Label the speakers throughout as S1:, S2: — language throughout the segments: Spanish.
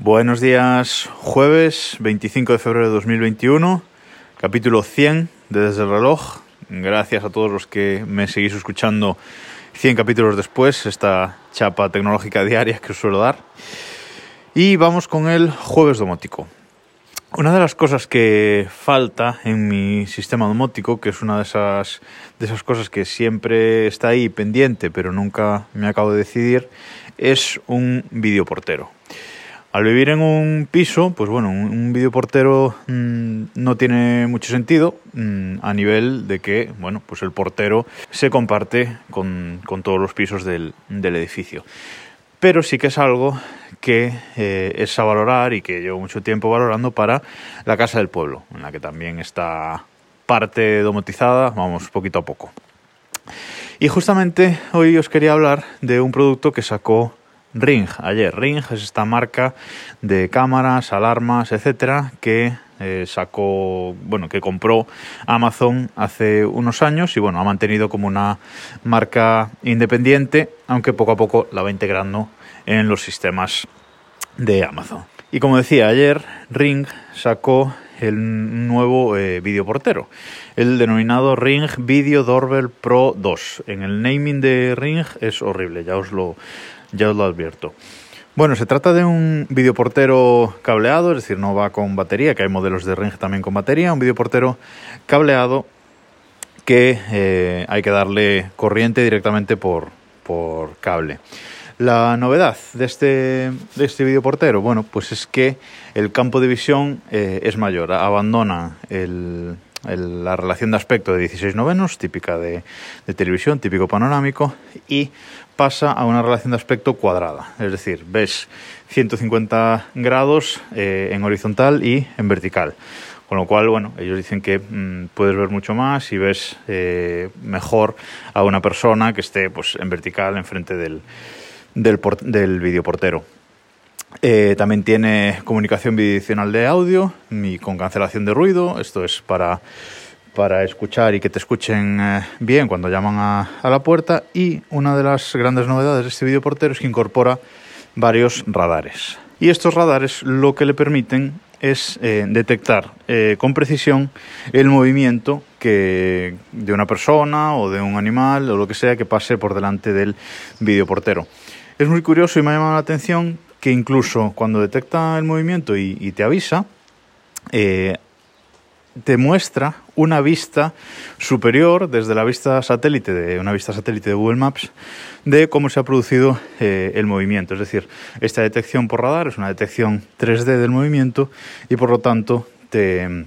S1: Buenos días, jueves 25 de febrero de 2021, capítulo 100 de Desde el Reloj. Gracias a todos los que me seguís escuchando 100 capítulos después, esta chapa tecnológica diaria que os suelo dar. Y vamos con el jueves domótico. Una de las cosas que falta en mi sistema domótico, que es una de esas, de esas cosas que siempre está ahí pendiente, pero nunca me acabo de decidir, es un videoportero. Al vivir en un piso, pues bueno, un, videoportero mmm, no tiene mucho sentido mmm, a nivel de que, bueno, pues el portero se comparte con, con todos los pisos del, del, edificio. Pero sí que es algo que eh, es a valorar y que llevo mucho tiempo valorando para la Casa del Pueblo, en la que también está parte domotizada, vamos, poquito a poco. Y justamente hoy os quería hablar de un producto que sacó Ring ayer. Ring es esta marca de cámaras, alarmas, etcétera, que eh, sacó, bueno, que compró Amazon hace unos años y bueno, ha mantenido como una marca independiente, aunque poco a poco la va integrando en los sistemas de Amazon. Y como decía ayer, Ring sacó el nuevo eh, videoportero, el denominado Ring Video Doorbell Pro 2. En el naming de Ring es horrible, ya os lo ya os lo advierto. Bueno, se trata de un videoportero cableado, es decir, no va con batería, que hay modelos de Ring también con batería, un videoportero cableado que eh, hay que darle corriente directamente por, por cable. La novedad de este, de este videoportero, bueno, pues es que el campo de visión eh, es mayor, abandona el, la relación de aspecto de 16 novenos, típica de, de televisión, típico panorámico, y pasa a una relación de aspecto cuadrada, es decir, ves 150 grados eh, en horizontal y en vertical. Con lo cual, bueno, ellos dicen que mmm, puedes ver mucho más y ves eh, mejor a una persona que esté pues, en vertical enfrente del, del, del videoportero. Eh, también tiene comunicación bidireccional de audio y con cancelación de ruido. Esto es para para escuchar y que te escuchen eh, bien cuando llaman a, la puerta. Y una de las grandes novedades de este videoportero es que incorpora varios radares. Y estos radares lo que le permiten es eh, detectar con precisión el movimiento que de una persona o de un animal o lo que sea que pase por delante del videoportero. Es muy curioso y me ha llamado la atención que incluso cuando detecta el movimiento y, te avisa, eh, te muestra una vista superior desde la vista satélite de una vista satélite de Google Maps de cómo se ha producido eh, el movimiento. Es decir, esta detección por radar es una detección 3D del movimiento y por lo tanto te,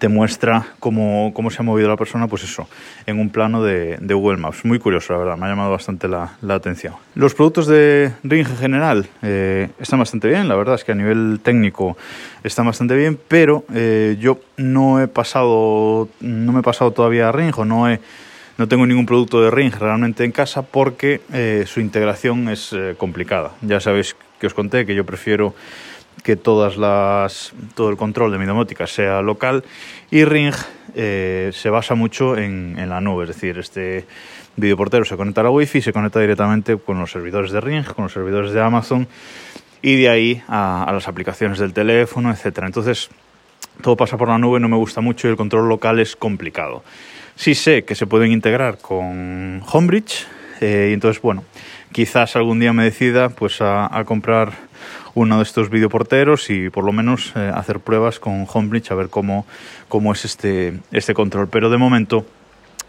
S1: te muestra cómo, cómo, se ha movido la persona, pues eso, en un plano de, de, Google Maps. Muy curioso, la verdad, me ha llamado bastante la, atención. Los productos de Ring en general eh, están bastante bien, la verdad es que a nivel técnico están bastante bien, pero eh, yo no he pasado, no me he pasado todavía a Ring o no he no tengo ningún producto de Ring realmente en casa porque eh, su integración es complicada. Ya sabéis que os conté que yo prefiero que todas las, todo el control de mi domótica sea local y Ring eh, se basa mucho en, en, la nube, es decir, este videoportero se conecta a la wifi, se conecta directamente con los servidores de Ring, con los servidores de Amazon y de ahí a, a las aplicaciones del teléfono, etcétera. Entonces, todo pasa por la nube, no me gusta mucho y el control local es complicado. Sí sé que se pueden integrar con Homebridge eh, y entonces, bueno, quizás algún día me decida pues a, a comprar uno de estos videoporteros y por lo menos eh, hacer pruebas con Homebridge a ver cómo, cómo es este, este control. Pero de momento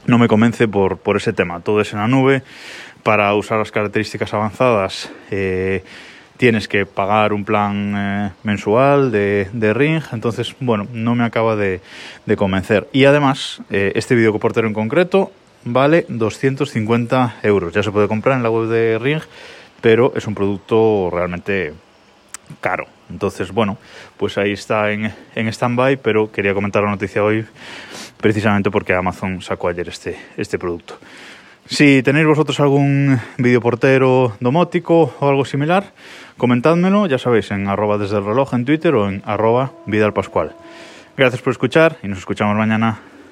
S1: no me convence por, por ese tema. Todo es en la nube. Para usar las características avanzadas eh, tienes que pagar un plan mensual de, de, Ring. Entonces, bueno, no me acaba de, de convencer. Y además, este videoportero en concreto vale 250 euros. Ya se puede comprar en la web de Ring, pero es un producto realmente caro. Entonces, bueno, pues ahí está en, en stand-by, pero quería comentar la noticia hoy precisamente porque Amazon sacó ayer este, este producto. Si tenéis vosotros algún videoportero domótico o algo similar, comentádmelo, ya sabéis, en arroba desde el reloj en Twitter o en arroba Vidal Pascual. Gracias por escuchar y nos escuchamos mañana.